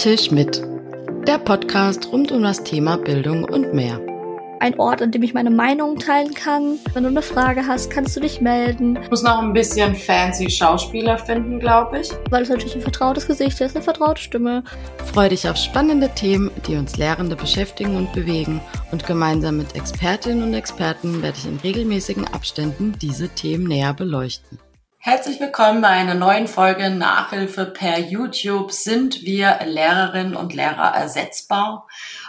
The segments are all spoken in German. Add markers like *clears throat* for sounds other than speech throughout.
Tisch mit. Der Podcast rund um das Thema Bildung und mehr. Ein Ort, an dem ich meine Meinung teilen kann. Wenn du eine Frage hast, kannst du dich melden. Ich muss noch ein bisschen fancy Schauspieler finden, glaube ich. Weil es natürlich ein vertrautes Gesicht ist, eine vertraute Stimme. Freu dich auf spannende Themen, die uns Lehrende beschäftigen und bewegen. Und gemeinsam mit Expertinnen und Experten werde ich in regelmäßigen Abständen diese Themen näher beleuchten. Herzlich willkommen bei einer neuen Folge Nachhilfe per YouTube. Sind wir Lehrerinnen und Lehrer ersetzbar?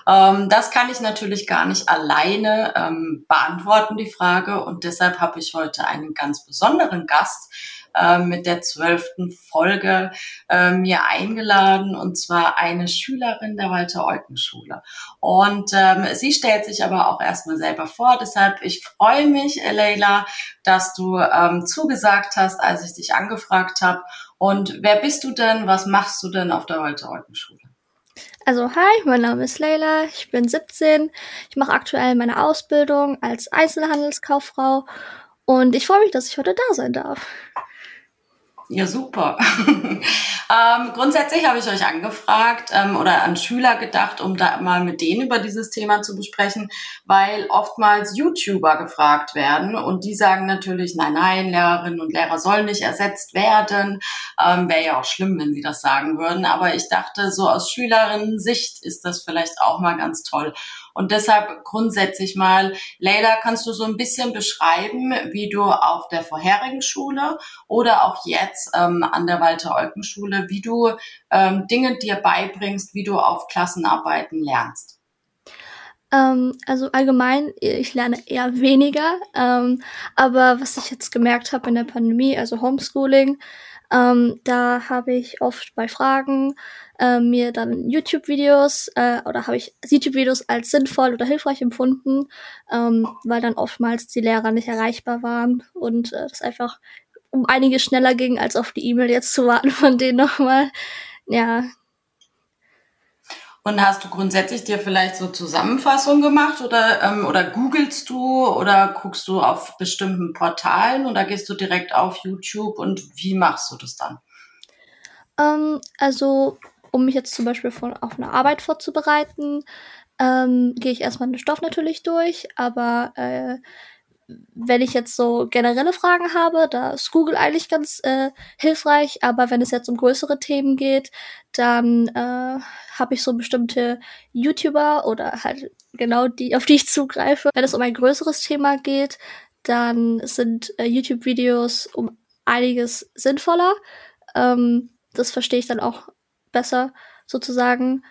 Ähm, das kann ich natürlich gar nicht alleine ähm, beantworten, die Frage. Und deshalb habe ich heute einen ganz besonderen Gast, äh, mit der zwölften Folge äh, mir eingeladen und zwar eine Schülerin der Walter-Eucken-Schule. Und ähm, sie stellt sich aber auch erstmal selber vor. Deshalb, ich freue mich, Leila, dass du ähm, zugesagt hast, als ich dich angefragt habe. Und wer bist du denn? Was machst du denn auf der Walter-Eucken-Schule? Also hi, mein Name ist Leila, ich bin 17, ich mache aktuell meine Ausbildung als Einzelhandelskauffrau und ich freue mich, dass ich heute da sein darf. Ja, super. *laughs* ähm, grundsätzlich habe ich euch angefragt ähm, oder an Schüler gedacht, um da mal mit denen über dieses Thema zu besprechen, weil oftmals YouTuber gefragt werden und die sagen natürlich, nein, nein, Lehrerinnen und Lehrer sollen nicht ersetzt werden. Ähm, Wäre ja auch schlimm, wenn sie das sagen würden. Aber ich dachte, so aus Schülerinnen-Sicht ist das vielleicht auch mal ganz toll. Und deshalb grundsätzlich mal, Leila, kannst du so ein bisschen beschreiben, wie du auf der vorherigen Schule oder auch jetzt ähm, an der Walter-Eucken-Schule, wie du ähm, Dinge dir beibringst, wie du auf Klassenarbeiten lernst? Ähm, also allgemein, ich lerne eher weniger. Ähm, aber was ich jetzt gemerkt habe in der Pandemie, also Homeschooling, ähm, da habe ich oft bei Fragen äh, mir dann YouTube-Videos äh, oder habe ich YouTube-Videos als sinnvoll oder hilfreich empfunden, ähm, weil dann oftmals die Lehrer nicht erreichbar waren und äh, das einfach um einige schneller ging, als auf die E-Mail jetzt zu warten von denen nochmal. Ja, und hast du grundsätzlich dir vielleicht so Zusammenfassungen gemacht oder, ähm, oder googelst du oder guckst du auf bestimmten Portalen oder gehst du direkt auf YouTube und wie machst du das dann? Ähm, also, um mich jetzt zum Beispiel von, auf eine Arbeit vorzubereiten, ähm, gehe ich erstmal den Stoff natürlich durch, aber äh, wenn ich jetzt so generelle Fragen habe, da ist Google eigentlich ganz äh, hilfreich, aber wenn es jetzt um größere Themen geht, dann äh, habe ich so bestimmte YouTuber oder halt genau die, auf die ich zugreife. Wenn es um ein größeres Thema geht, dann sind äh, YouTube-Videos um einiges sinnvoller. Ähm, das verstehe ich dann auch besser sozusagen.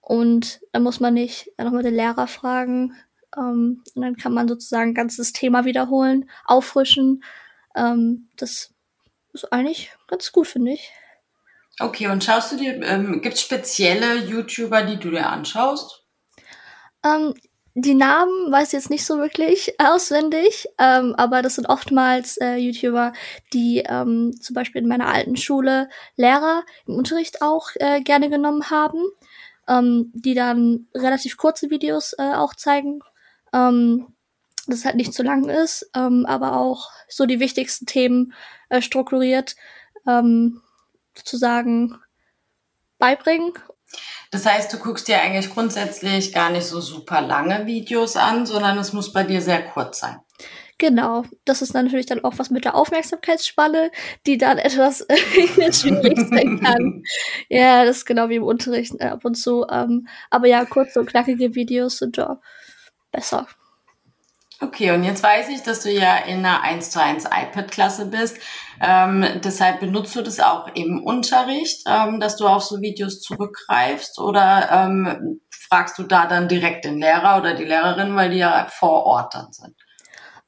Und da muss man nicht nochmal den Lehrer fragen, ähm, und dann kann man sozusagen ganzes Thema wiederholen, auffrischen. Ähm, das ist eigentlich ganz gut, finde ich. Okay, und schaust du dir, ähm, gibt es spezielle YouTuber, die du dir anschaust? Ähm, die Namen weiß ich jetzt nicht so wirklich *laughs* auswendig, ähm, aber das sind oftmals äh, YouTuber, die ähm, zum Beispiel in meiner alten Schule Lehrer im Unterricht auch äh, gerne genommen haben, ähm, die dann relativ kurze Videos äh, auch zeigen ähm, dass es halt nicht zu lang ist, ähm, aber auch so die wichtigsten Themen äh, strukturiert ähm, sozusagen beibringen. Das heißt, du guckst dir eigentlich grundsätzlich gar nicht so super lange Videos an, sondern es muss bei dir sehr kurz sein. Genau, das ist natürlich dann auch was mit der Aufmerksamkeitsspanne, die dann *laughs* etwas *laughs* schwierig sein kann. Ja, das ist genau wie im Unterricht äh, ab und zu. Ähm, aber ja, kurze und knackige Videos sind da besser. Okay, und jetzt weiß ich, dass du ja in einer 1 zu 1 iPad-Klasse bist. Ähm, deshalb benutzt du das auch im Unterricht, ähm, dass du auf so Videos zurückgreifst oder ähm, fragst du da dann direkt den Lehrer oder die Lehrerin, weil die ja vor Ort dann sind?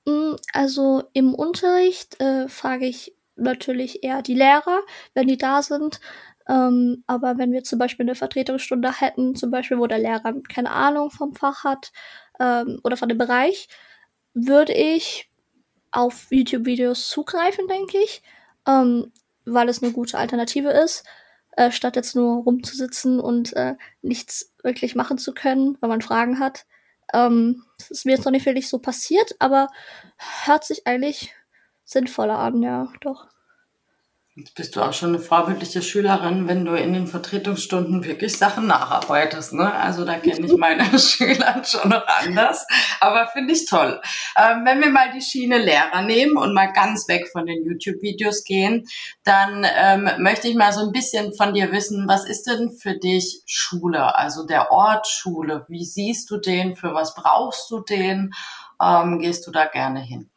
Mm, also im Unterricht äh, frage ich natürlich eher die Lehrer, wenn die da sind. Ähm, aber wenn wir zum Beispiel eine Vertretungsstunde hätten, zum Beispiel, wo der Lehrer keine Ahnung vom Fach hat, ähm, oder von dem Bereich, würde ich auf YouTube-Videos zugreifen, denke ich, ähm, weil es eine gute Alternative ist, äh, statt jetzt nur rumzusitzen und äh, nichts wirklich machen zu können, weil man Fragen hat. Ähm, das ist mir jetzt noch nicht wirklich so passiert, aber hört sich eigentlich sinnvoller an, ja, doch. Bist du auch schon eine vorbildliche Schülerin, wenn du in den Vertretungsstunden wirklich Sachen nacharbeitest. Ne? Also da kenne ich meine *laughs* Schüler schon noch anders, aber finde ich toll. Ähm, wenn wir mal die Schiene Lehrer nehmen und mal ganz weg von den YouTube-Videos gehen, dann ähm, möchte ich mal so ein bisschen von dir wissen, was ist denn für dich Schule? Also der Ort Schule, wie siehst du den? Für was brauchst du den? Ähm, gehst du da gerne hin?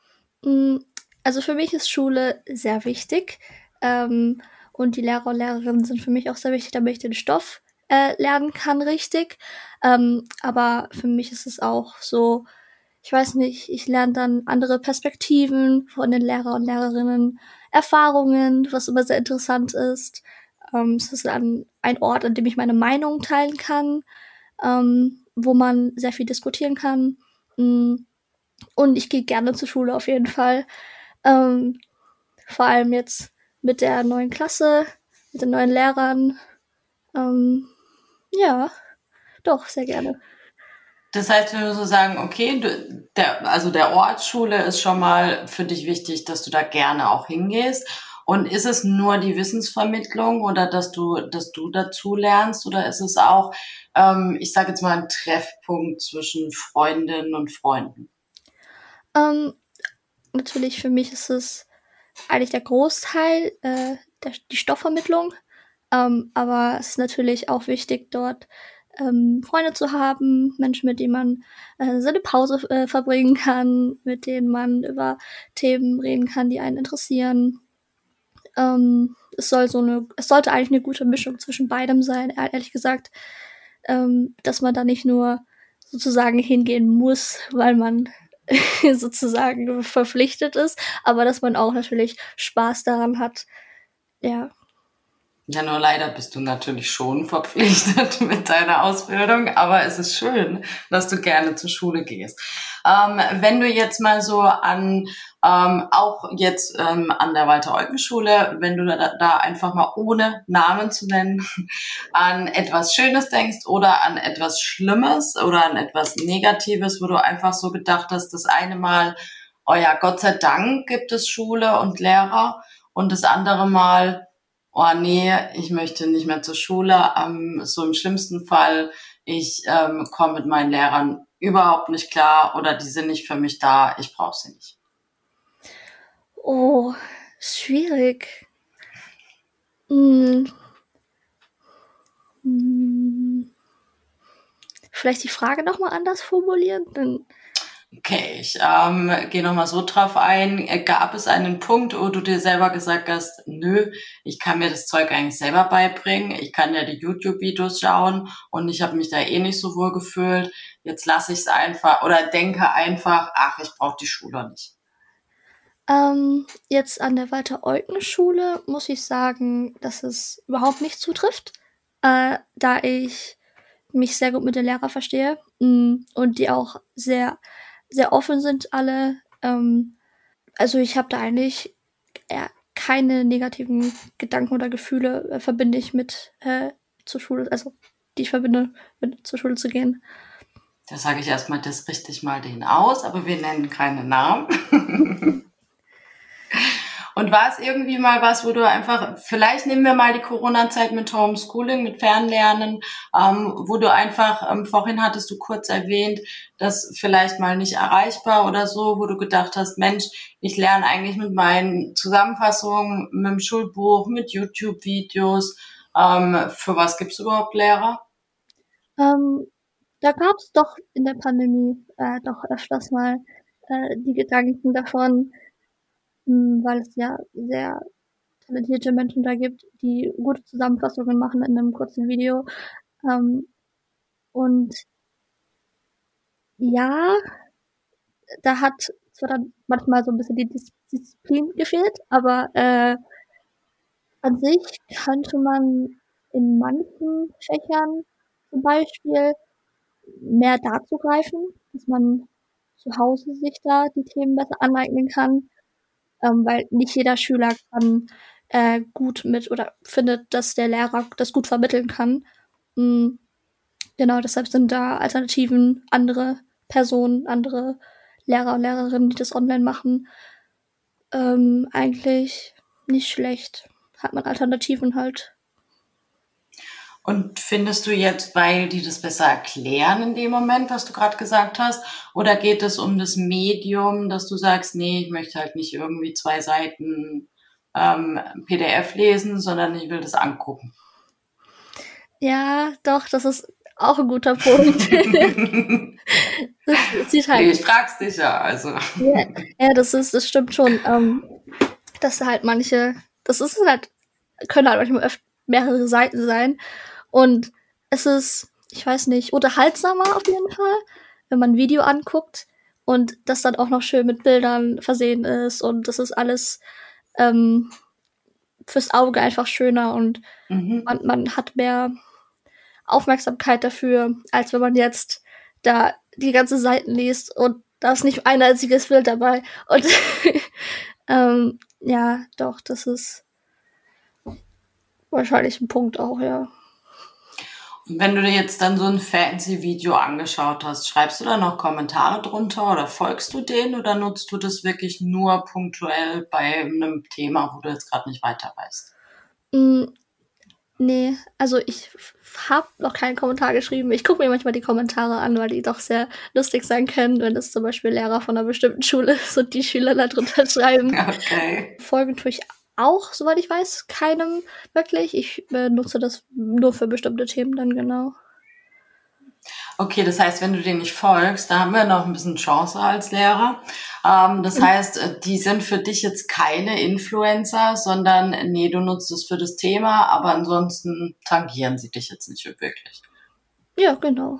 Mm, also für mich ist Schule sehr wichtig. Ähm, und die Lehrer und Lehrerinnen sind für mich auch sehr wichtig, damit ich den Stoff äh, lernen kann, richtig. Ähm, aber für mich ist es auch so, ich weiß nicht, ich lerne dann andere Perspektiven von den Lehrer und Lehrerinnen, Erfahrungen, was immer sehr interessant ist. Ähm, es ist ein, ein Ort, an dem ich meine Meinung teilen kann, ähm, wo man sehr viel diskutieren kann. Mm, und ich gehe gerne zur Schule auf jeden Fall. Ähm, vor allem jetzt mit der neuen Klasse, mit den neuen Lehrern. Ähm, ja, doch, sehr gerne. Das heißt, wenn wir so sagen, okay, du, der, also der Ort Schule ist schon mal für dich wichtig, dass du da gerne auch hingehst. Und ist es nur die Wissensvermittlung oder dass du, dass du dazu lernst oder ist es auch, ähm, ich sage jetzt mal, ein Treffpunkt zwischen Freundinnen und Freunden? Ähm, natürlich für mich ist es eigentlich der Großteil, äh, der, die Stoffvermittlung. Ähm, aber es ist natürlich auch wichtig, dort ähm, Freunde zu haben, Menschen, mit denen man äh, seine Pause äh, verbringen kann, mit denen man über Themen reden kann, die einen interessieren. Ähm, es soll so eine, es sollte eigentlich eine gute Mischung zwischen beidem sein, ehrlich gesagt, ähm, dass man da nicht nur sozusagen hingehen muss, weil man *laughs* sozusagen verpflichtet ist, aber dass man auch natürlich Spaß daran hat. Ja. Ja, nur leider bist du natürlich schon verpflichtet *laughs* mit deiner Ausbildung, aber es ist schön, dass du gerne zur Schule gehst. Ähm, wenn du jetzt mal so an, ähm, auch jetzt ähm, an der Walter-Eugen-Schule, wenn du da, da einfach mal ohne Namen zu nennen, *laughs* an etwas Schönes denkst oder an etwas Schlimmes oder an etwas Negatives, wo du einfach so gedacht hast, das eine Mal, oh ja, Gott sei Dank gibt es Schule und Lehrer und das andere Mal, oh nee, ich möchte nicht mehr zur Schule. Ähm, so im schlimmsten Fall, ich ähm, komme mit meinen Lehrern überhaupt nicht klar oder die sind nicht für mich da, ich brauche sie nicht. Oh, schwierig. Hm. Hm. Vielleicht die Frage nochmal anders formulieren? Dann Okay, ich ähm, gehe nochmal so drauf ein. Gab es einen Punkt, wo du dir selber gesagt hast, nö, ich kann mir das Zeug eigentlich selber beibringen, ich kann ja die YouTube-Videos schauen und ich habe mich da eh nicht so wohl gefühlt. Jetzt lasse ich es einfach oder denke einfach, ach, ich brauche die Schule nicht. Ähm, jetzt an der Walter-Eucken-Schule muss ich sagen, dass es überhaupt nicht zutrifft, äh, da ich mich sehr gut mit den Lehrern verstehe mh, mm, und die auch sehr sehr offen sind alle. Ähm, also ich habe da eigentlich ja, keine negativen Gedanken oder Gefühle äh, verbinde ich mit äh, zur Schule, also die ich verbinde mit zur Schule zu gehen. Da sage ich erstmal das richtig mal den aus, aber wir nennen keine Namen. *laughs* Und war es irgendwie mal was, wo du einfach, vielleicht nehmen wir mal die Corona-Zeit mit Homeschooling, mit Fernlernen, ähm, wo du einfach, ähm, vorhin hattest du kurz erwähnt, das vielleicht mal nicht erreichbar oder so, wo du gedacht hast, Mensch, ich lerne eigentlich mit meinen Zusammenfassungen, mit dem Schulbuch, mit YouTube-Videos. Ähm, für was gibt es überhaupt Lehrer? Ähm, da gab es doch in der Pandemie äh, doch öfters mal äh, die Gedanken davon, weil es ja sehr talentierte Menschen da gibt, die gute Zusammenfassungen machen in einem kurzen Video. Ähm, und ja, da hat zwar dann manchmal so ein bisschen die Disziplin gefehlt, aber äh, an sich könnte man in manchen Fächern zum Beispiel mehr dazu greifen, dass man zu Hause sich da die Themen besser aneignen kann ähm, weil nicht jeder Schüler kann äh, gut mit oder findet, dass der Lehrer das gut vermitteln kann. Mhm. Genau, deshalb sind da Alternativen, andere Personen, andere Lehrer und Lehrerinnen, die das online machen, ähm, eigentlich nicht schlecht. hat man Alternativen halt. Und findest du jetzt, weil die das besser erklären in dem Moment, was du gerade gesagt hast, oder geht es um das Medium, dass du sagst, nee, ich möchte halt nicht irgendwie zwei Seiten ähm, PDF lesen, sondern ich will das angucken? Ja, doch, das ist auch ein guter Punkt. *laughs* das sieht halt. Ich frag's dich ja, also. Ja, ja, das ist, das stimmt schon. Ähm, dass halt manche, das ist halt, können halt manchmal öfter mehrere Seiten sein. Und es ist, ich weiß nicht, unterhaltsamer auf jeden Fall, wenn man ein Video anguckt und das dann auch noch schön mit Bildern versehen ist und das ist alles ähm, fürs Auge einfach schöner und mhm. man, man hat mehr Aufmerksamkeit dafür, als wenn man jetzt da die ganze Seiten liest und da ist nicht ein einziges Bild dabei. Und *laughs* ähm, ja, doch, das ist wahrscheinlich ein Punkt auch, ja. Wenn du dir jetzt dann so ein fancy Video angeschaut hast, schreibst du da noch Kommentare drunter oder folgst du denen oder nutzt du das wirklich nur punktuell bei einem Thema, wo du jetzt gerade nicht weiter weißt? Mm, nee, also ich habe noch keinen Kommentar geschrieben. Ich gucke mir manchmal die Kommentare an, weil die doch sehr lustig sein können, wenn es zum Beispiel Lehrer von einer bestimmten Schule *laughs* ist und die Schüler da drunter schreiben. *laughs* Okay. Folgen tue ich auch, soweit ich weiß, keinem wirklich. Ich äh, nutze das nur für bestimmte Themen dann genau. Okay, das heißt, wenn du denen nicht folgst, da haben wir noch ein bisschen Chance als Lehrer. Ähm, das mhm. heißt, äh, die sind für dich jetzt keine Influencer, sondern nee, du nutzt es für das Thema, aber ansonsten tangieren sie dich jetzt nicht wirklich. Ja, genau.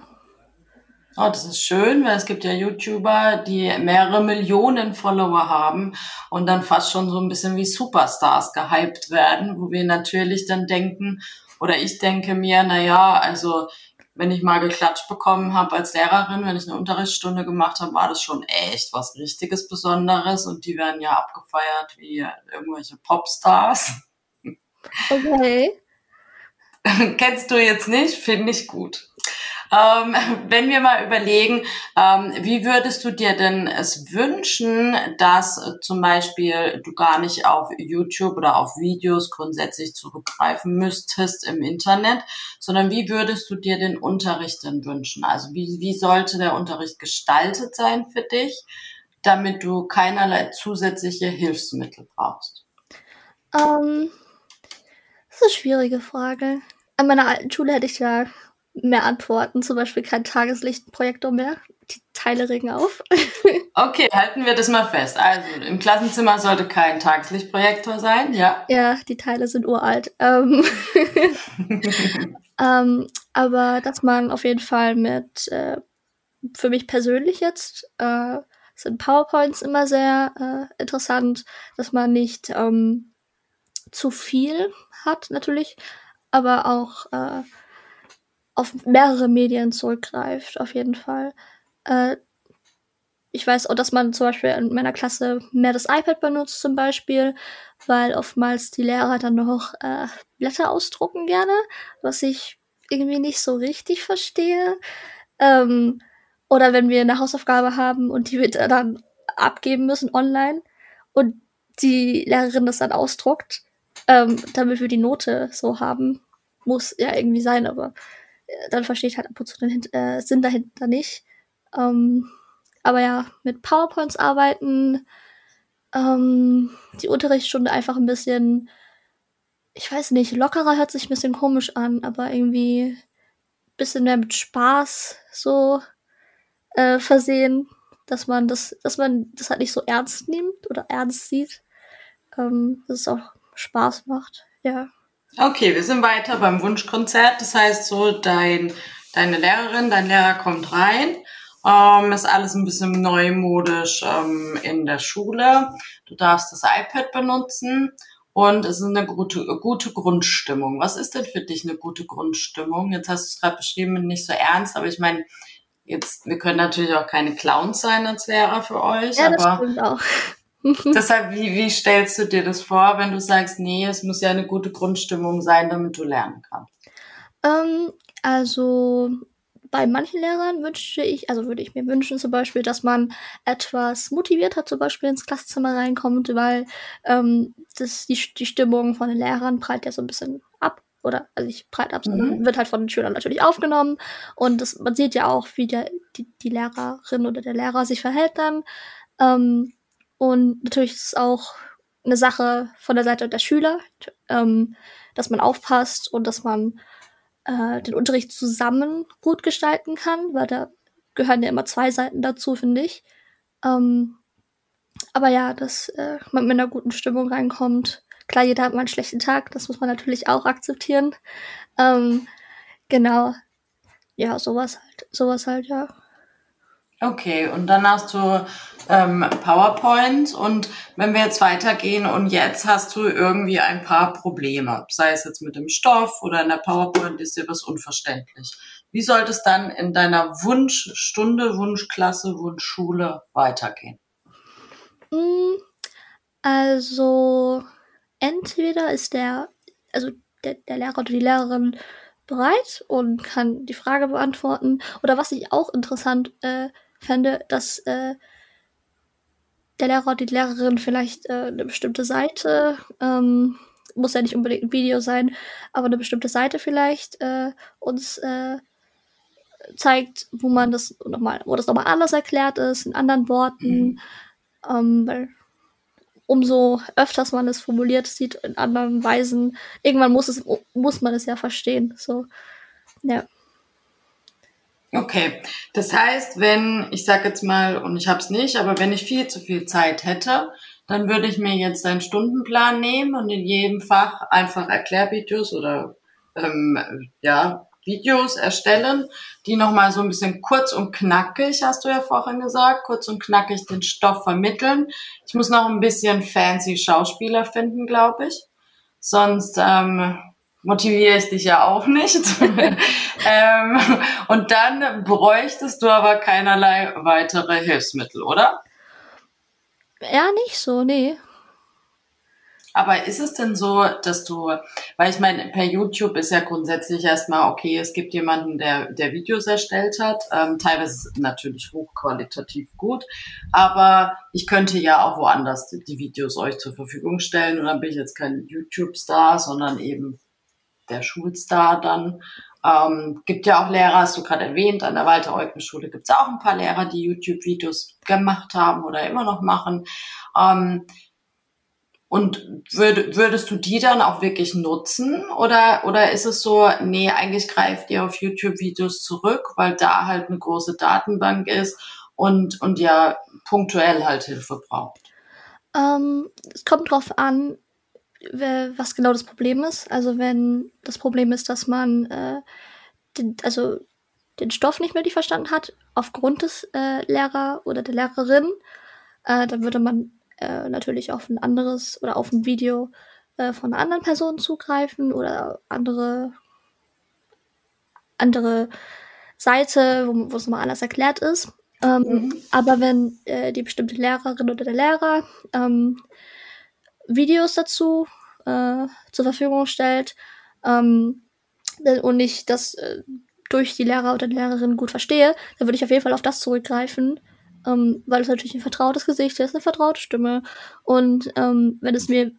Oh, das ist schön, weil es gibt ja YouTuber, die mehrere Millionen Follower haben und dann fast schon so ein bisschen wie Superstars gehypt werden, wo wir natürlich dann denken, oder ich denke mir, na ja, also wenn ich mal geklatscht bekommen habe als Lehrerin, wenn ich eine Unterrichtsstunde gemacht habe, war das schon echt was richtiges Besonderes und die werden ja abgefeiert wie irgendwelche Popstars. Okay. *laughs* Kennst du jetzt nicht? Finde ich gut. Ähm, *laughs* wenn wir mal überlegen, ähm, wie würdest du dir denn es wünschen, dass äh, zum Beispiel du gar nicht auf YouTube oder auf Videos grundsätzlich zurückgreifen müsstest im Internet, sondern wie würdest du dir den Unterricht denn wünschen? Also wie, wie sollte der Unterricht gestaltet sein für dich, damit du keinerlei zusätzliche Hilfsmittel brauchst? Ähm, das ist eine schwierige Frage. An meiner alten Schule hätte ich ja mehr Antworten, zum Beispiel kein Tageslichtprojektor mehr. Die Teile regen auf. *laughs* okay, halten wir das mal fest. Also im Klassenzimmer sollte kein Tageslichtprojektor sein, ja? Ja, die Teile sind uralt. Ähm, *laughs* ähm, aber dass man auf jeden Fall mit, äh, für mich persönlich jetzt, äh, sind PowerPoints immer sehr äh, interessant, dass man nicht ähm, zu viel hat natürlich, aber auch äh, auf mehrere Medien zurückgreift, auf jeden Fall. Äh, ich weiß auch, dass man zum Beispiel in meiner Klasse mehr das iPad benutzt, zum Beispiel, weil oftmals die Lehrer dann noch äh, Blätter ausdrucken gerne, was ich irgendwie nicht so richtig verstehe. Ähm, oder wenn wir eine Hausaufgabe haben und die wir dann abgeben müssen online und die Lehrerin das dann ausdruckt, ähm, damit wir die Note so haben. Muss ja irgendwie sein, aber dann verstehe ich halt ab und zu den äh, Sinn dahinter nicht. Ähm, aber ja, mit PowerPoints arbeiten, ähm, die Unterrichtsstunde einfach ein bisschen, ich weiß nicht, lockerer hört sich ein bisschen komisch an, aber irgendwie ein bisschen mehr mit Spaß so äh, versehen, dass man das, dass man das halt nicht so ernst nimmt oder ernst sieht, ähm, dass es auch Spaß macht, ja. Okay, wir sind weiter beim Wunschkonzert. Das heißt so, dein, deine Lehrerin, dein Lehrer kommt rein. Ähm, ist alles ein bisschen neumodisch ähm, in der Schule. Du darfst das iPad benutzen und es ist eine gute, gute Grundstimmung. Was ist denn für dich eine gute Grundstimmung? Jetzt hast du es gerade beschrieben, nicht so ernst, aber ich meine, jetzt, wir können natürlich auch keine Clowns sein als Lehrer für euch. Ja, das aber stimmt auch. *laughs* Deshalb, wie, wie stellst du dir das vor, wenn du sagst, nee, es muss ja eine gute Grundstimmung sein, damit du lernen kannst? Ähm, also bei manchen Lehrern wünsche ich, also würde ich mir wünschen zum Beispiel, dass man etwas motivierter zum Beispiel ins Klassenzimmer reinkommt, weil ähm, das, die, die Stimmung von den Lehrern prallt ja so ein bisschen ab. Oder, also ich prallt ab, mhm. wird halt von den Schülern natürlich aufgenommen. Und das, man sieht ja auch, wie der, die, die Lehrerin oder der Lehrer sich verhält dann. Ähm, und natürlich ist es auch eine Sache von der Seite der Schüler, ähm, dass man aufpasst und dass man äh, den Unterricht zusammen gut gestalten kann, weil da gehören ja immer zwei Seiten dazu, finde ich. Ähm, aber ja, dass äh, man mit einer guten Stimmung reinkommt. Klar, jeder hat mal einen schlechten Tag, das muss man natürlich auch akzeptieren. Ähm, genau. Ja, sowas halt, sowas halt, ja. Okay, und dann hast du ähm, PowerPoint und wenn wir jetzt weitergehen und jetzt hast du irgendwie ein paar Probleme, sei es jetzt mit dem Stoff oder in der PowerPoint ist dir was unverständlich. Wie sollte es dann in deiner Wunschstunde, Wunschklasse, Wunschschule weitergehen? Hm, also entweder ist der, also der, der Lehrer oder die Lehrerin bereit und kann die Frage beantworten. Oder was ich auch interessant äh, fände, dass äh, der Lehrer oder die Lehrerin vielleicht äh, eine bestimmte Seite, ähm, muss ja nicht unbedingt ein Video sein, aber eine bestimmte Seite vielleicht äh, uns äh, zeigt, wo man das nochmal, wo das nochmal anders erklärt ist, in anderen Worten. Mhm. Ähm, weil umso öfters man es formuliert sieht in anderen Weisen, irgendwann muss es, muss man es ja verstehen. So, ja. Okay, das heißt, wenn, ich sage jetzt mal, und ich habe es nicht, aber wenn ich viel zu viel Zeit hätte, dann würde ich mir jetzt einen Stundenplan nehmen und in jedem Fach einfach Erklärvideos oder ähm, ja, Videos erstellen, die nochmal so ein bisschen kurz und knackig, hast du ja vorhin gesagt, kurz und knackig den Stoff vermitteln. Ich muss noch ein bisschen fancy Schauspieler finden, glaube ich. Sonst ähm, motiviere ich dich ja auch nicht. *laughs* ähm, und dann bräuchtest du aber keinerlei weitere Hilfsmittel, oder? Ja, nicht so, nee. Aber ist es denn so, dass du, weil ich meine, per YouTube ist ja grundsätzlich erstmal okay, es gibt jemanden, der, der Videos erstellt hat, ähm, teilweise natürlich hochqualitativ gut, aber ich könnte ja auch woanders die Videos euch zur Verfügung stellen und dann bin ich jetzt kein YouTube-Star, sondern eben der Schulstar dann. Ähm, gibt ja auch Lehrer, hast du gerade erwähnt, an der Walter-Eucken-Schule gibt es auch ein paar Lehrer, die YouTube-Videos gemacht haben oder immer noch machen. Ähm, und würd, würdest du die dann auch wirklich nutzen? Oder, oder ist es so, nee, eigentlich greift ihr auf YouTube-Videos zurück, weil da halt eine große Datenbank ist und, und ja punktuell halt Hilfe braucht? Ähm, es kommt drauf an, was genau das Problem ist. Also wenn das Problem ist, dass man äh, den, also den Stoff nicht mehr verstanden hat, aufgrund des äh, Lehrer oder der Lehrerin, äh, dann würde man äh, natürlich auf ein anderes oder auf ein Video äh, von einer anderen Person zugreifen oder andere andere Seite, wo, wo es nochmal anders erklärt ist. Ähm, mhm. Aber wenn äh, die bestimmte Lehrerin oder der Lehrer ähm, Videos dazu äh, zur Verfügung stellt ähm, und ich das äh, durch die Lehrer oder die Lehrerin gut verstehe, dann würde ich auf jeden Fall auf das zurückgreifen, ähm, weil es natürlich ein vertrautes Gesicht ist, eine vertraute Stimme. Und ähm, wenn es mir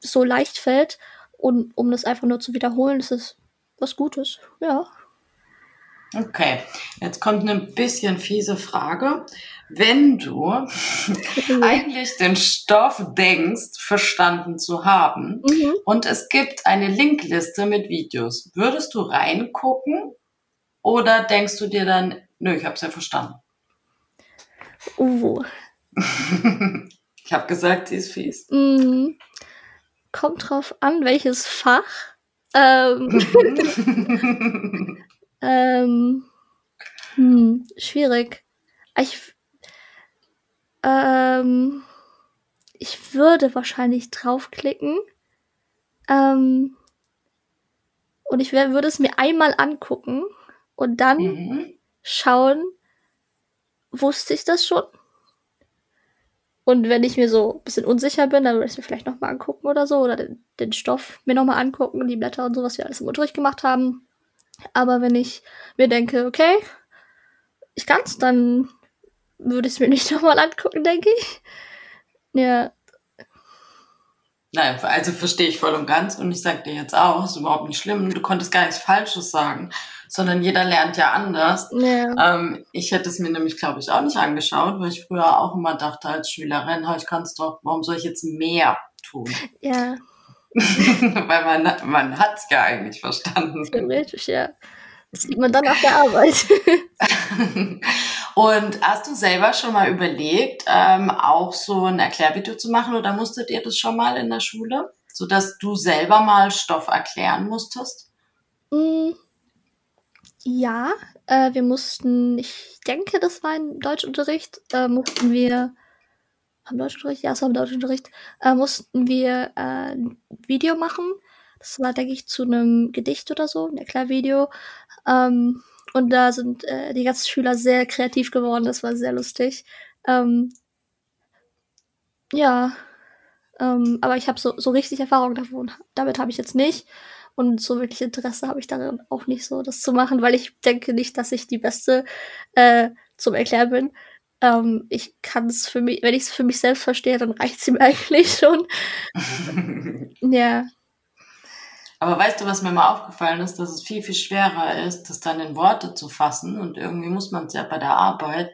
so leicht fällt, und um das einfach nur zu wiederholen, ist es was Gutes, ja. Okay, jetzt kommt eine bisschen fiese Frage. Wenn du *laughs* eigentlich den Stoff denkst, verstanden zu haben mhm. und es gibt eine Linkliste mit Videos, würdest du reingucken oder denkst du dir dann, nö, ich hab's ja verstanden? Uh. *laughs* ich habe gesagt, sie ist fies. Mhm. Kommt drauf an, welches Fach. *laughs* Ähm. Ähm, hm, schwierig. Ich, ähm, ich würde wahrscheinlich draufklicken. Ähm, und ich wär, würde es mir einmal angucken und dann mhm. schauen, wusste ich das schon? Und wenn ich mir so ein bisschen unsicher bin, dann würde ich es mir vielleicht nochmal angucken oder so. Oder den, den Stoff mir nochmal angucken, die Blätter und so, was wir alles im Unterricht gemacht haben. Aber wenn ich mir denke, okay, ich kann's, dann würde ich es mir nicht *laughs* nochmal angucken, denke ich. Ja. Nein, also verstehe ich voll und ganz und ich sage dir jetzt auch, ist überhaupt nicht schlimm. Du konntest gar nichts Falsches sagen, sondern jeder lernt ja anders. Ja. Ähm, ich hätte es mir nämlich, glaube ich, auch nicht angeschaut, weil ich früher auch immer dachte als Schülerin, ich kann es doch, warum soll ich jetzt mehr tun? Ja. *laughs* weil man, man hat es ja eigentlich verstanden. Theoretisch, ja. Das sieht man dann auf der Arbeit. *laughs* Und hast du selber schon mal überlegt, ähm, auch so ein Erklärvideo zu machen oder musstet ihr das schon mal in der Schule, sodass du selber mal Stoff erklären musstest? Mm, ja, äh, wir mussten, ich denke, das war im Deutschunterricht, äh, mussten wir, am Deutschunterricht, ja, es war im Deutschunterricht, äh, mussten wir äh, ein Video machen. Das war, denke ich, zu einem Gedicht oder so, ein Erklärvideo. Ähm, und da sind äh, die ganzen Schüler sehr kreativ geworden. Das war sehr lustig. Ähm, ja, ähm, aber ich habe so, so richtig Erfahrung davon. Damit habe ich jetzt nicht. Und so wirklich Interesse habe ich darin auch nicht so, das zu machen, weil ich denke nicht, dass ich die Beste äh, zum Erklären bin. Ähm, ich kann es für mich, wenn ich es für mich selbst verstehe, dann reicht es ihm eigentlich *laughs* schon. *laughs* ja. Aber weißt du, was mir mal aufgefallen ist, dass es viel, viel schwerer ist, das dann in Worte zu fassen. Und irgendwie muss man es ja bei der Arbeit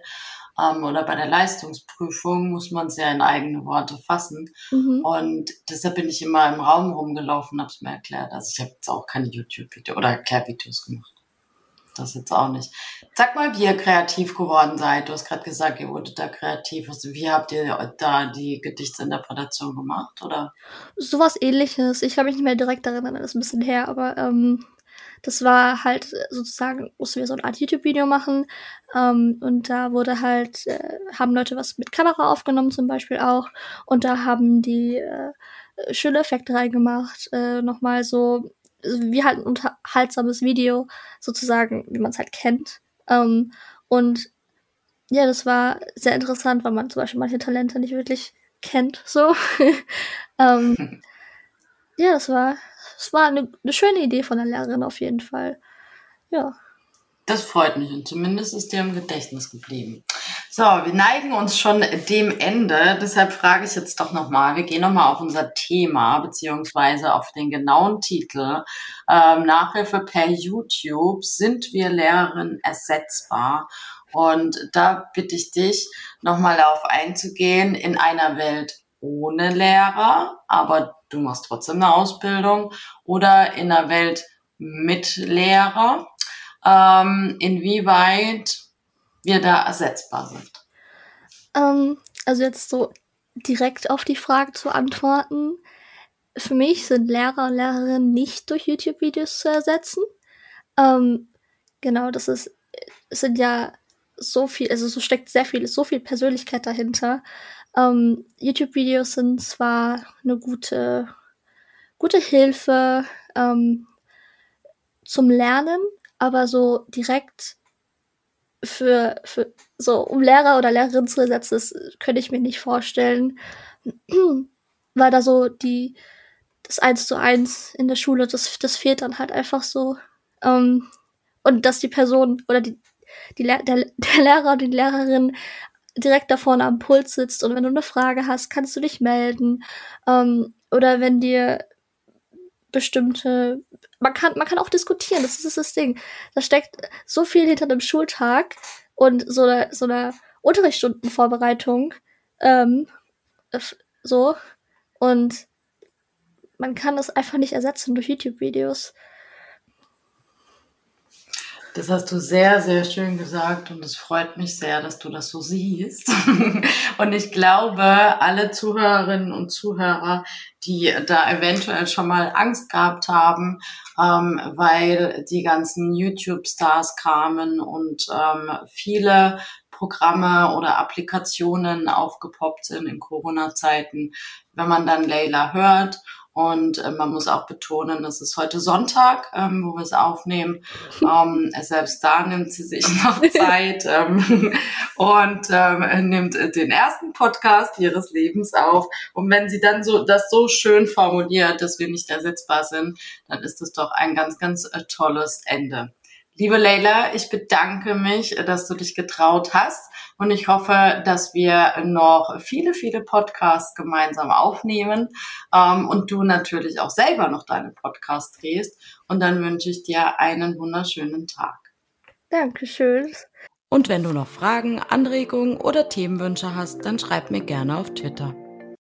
ähm, oder bei der Leistungsprüfung muss man es ja in eigene Worte fassen. Mhm. Und deshalb bin ich immer im Raum rumgelaufen und habe es mir erklärt. Also ich habe jetzt auch keine YouTube-Videos oder Erklärvideos gemacht das jetzt auch nicht. Sag mal, wie ihr kreativ geworden seid. Du hast gerade gesagt, ihr wurdet da kreativ. Also wie habt ihr da die Gedichtsinterpretation gemacht, oder? Sowas ähnliches. Ich kann mich nicht mehr direkt daran erinnern, das ist ein bisschen her, aber ähm, das war halt sozusagen, mussten wir so eine Art YouTube-Video machen. Ähm, und da wurde halt, äh, haben Leute was mit Kamera aufgenommen zum Beispiel auch. Und da haben die äh, schöne Effekte reingemacht. Äh, nochmal so wie halt ein unterhaltsames Video, sozusagen, wie man es halt kennt. Ähm, und ja, das war sehr interessant, weil man zum Beispiel manche Talente nicht wirklich kennt, so. *laughs* ähm, *laughs* ja, das war, das war eine, eine schöne Idee von der Lehrerin auf jeden Fall. Ja. Das freut mich und zumindest ist dir im Gedächtnis geblieben. So, wir neigen uns schon dem Ende. Deshalb frage ich jetzt doch nochmal. Wir gehen nochmal auf unser Thema beziehungsweise auf den genauen Titel. Ähm, Nachhilfe per YouTube. Sind wir Lehrerinnen ersetzbar? Und da bitte ich dich nochmal darauf einzugehen in einer Welt ohne Lehrer, aber du machst trotzdem eine Ausbildung oder in einer Welt mit Lehrer ähm, inwieweit wir da ersetzbar sind. Ähm, also jetzt so direkt auf die Frage zu antworten. Für mich sind Lehrer und Lehrerinnen nicht durch YouTube-Videos zu ersetzen. Ähm, genau, das ist, es sind ja so viel, also so steckt sehr viel, so viel Persönlichkeit dahinter. Ähm, YouTube-Videos sind zwar eine gute, gute Hilfe ähm, zum Lernen, aber so direkt für, für so um Lehrer oder Lehrerin zu ersetzen, das könnte ich mir nicht vorstellen. *clears throat* Weil da so die das eins zu eins in der Schule, das, das fehlt dann halt einfach so. Ähm, und dass die Person oder die, die der, der Lehrer oder die Lehrerin direkt da vorne am Puls sitzt und wenn du eine Frage hast, kannst du dich melden. Ähm, oder wenn dir bestimmte man kann, man kann auch diskutieren, das ist das Ding. Da steckt so viel hinter einem Schultag und so einer so eine Unterrichtsstundenvorbereitung, ähm, so. Und man kann das einfach nicht ersetzen durch YouTube-Videos. Das hast du sehr, sehr schön gesagt und es freut mich sehr, dass du das so siehst. *laughs* und ich glaube, alle Zuhörerinnen und Zuhörer, die da eventuell schon mal Angst gehabt haben, ähm, weil die ganzen YouTube-Stars kamen und ähm, viele Programme oder Applikationen aufgepoppt sind in Corona-Zeiten. Wenn man dann Layla hört Und äh, man muss auch betonen, es ist heute Sonntag, ähm, wo wir es aufnehmen. *laughs* Ähm, selbst da nimmt sie sich noch *laughs* Zeit ähm, und ähm, nimmt den ersten Podcast ihres Lebens auf. Und wenn sie dann so das so schön formuliert, dass wir nicht ersetzbar sind, dann ist es doch ein ganz, ganz äh, tolles Ende. Liebe Leila, ich bedanke mich, dass du dich getraut hast und ich hoffe, dass wir noch viele, viele Podcasts gemeinsam aufnehmen ähm, und du natürlich auch selber noch deine Podcasts drehst. Und dann wünsche ich dir einen wunderschönen Tag. Dankeschön. Und wenn du noch Fragen, Anregungen oder Themenwünsche hast, dann schreib mir gerne auf Twitter.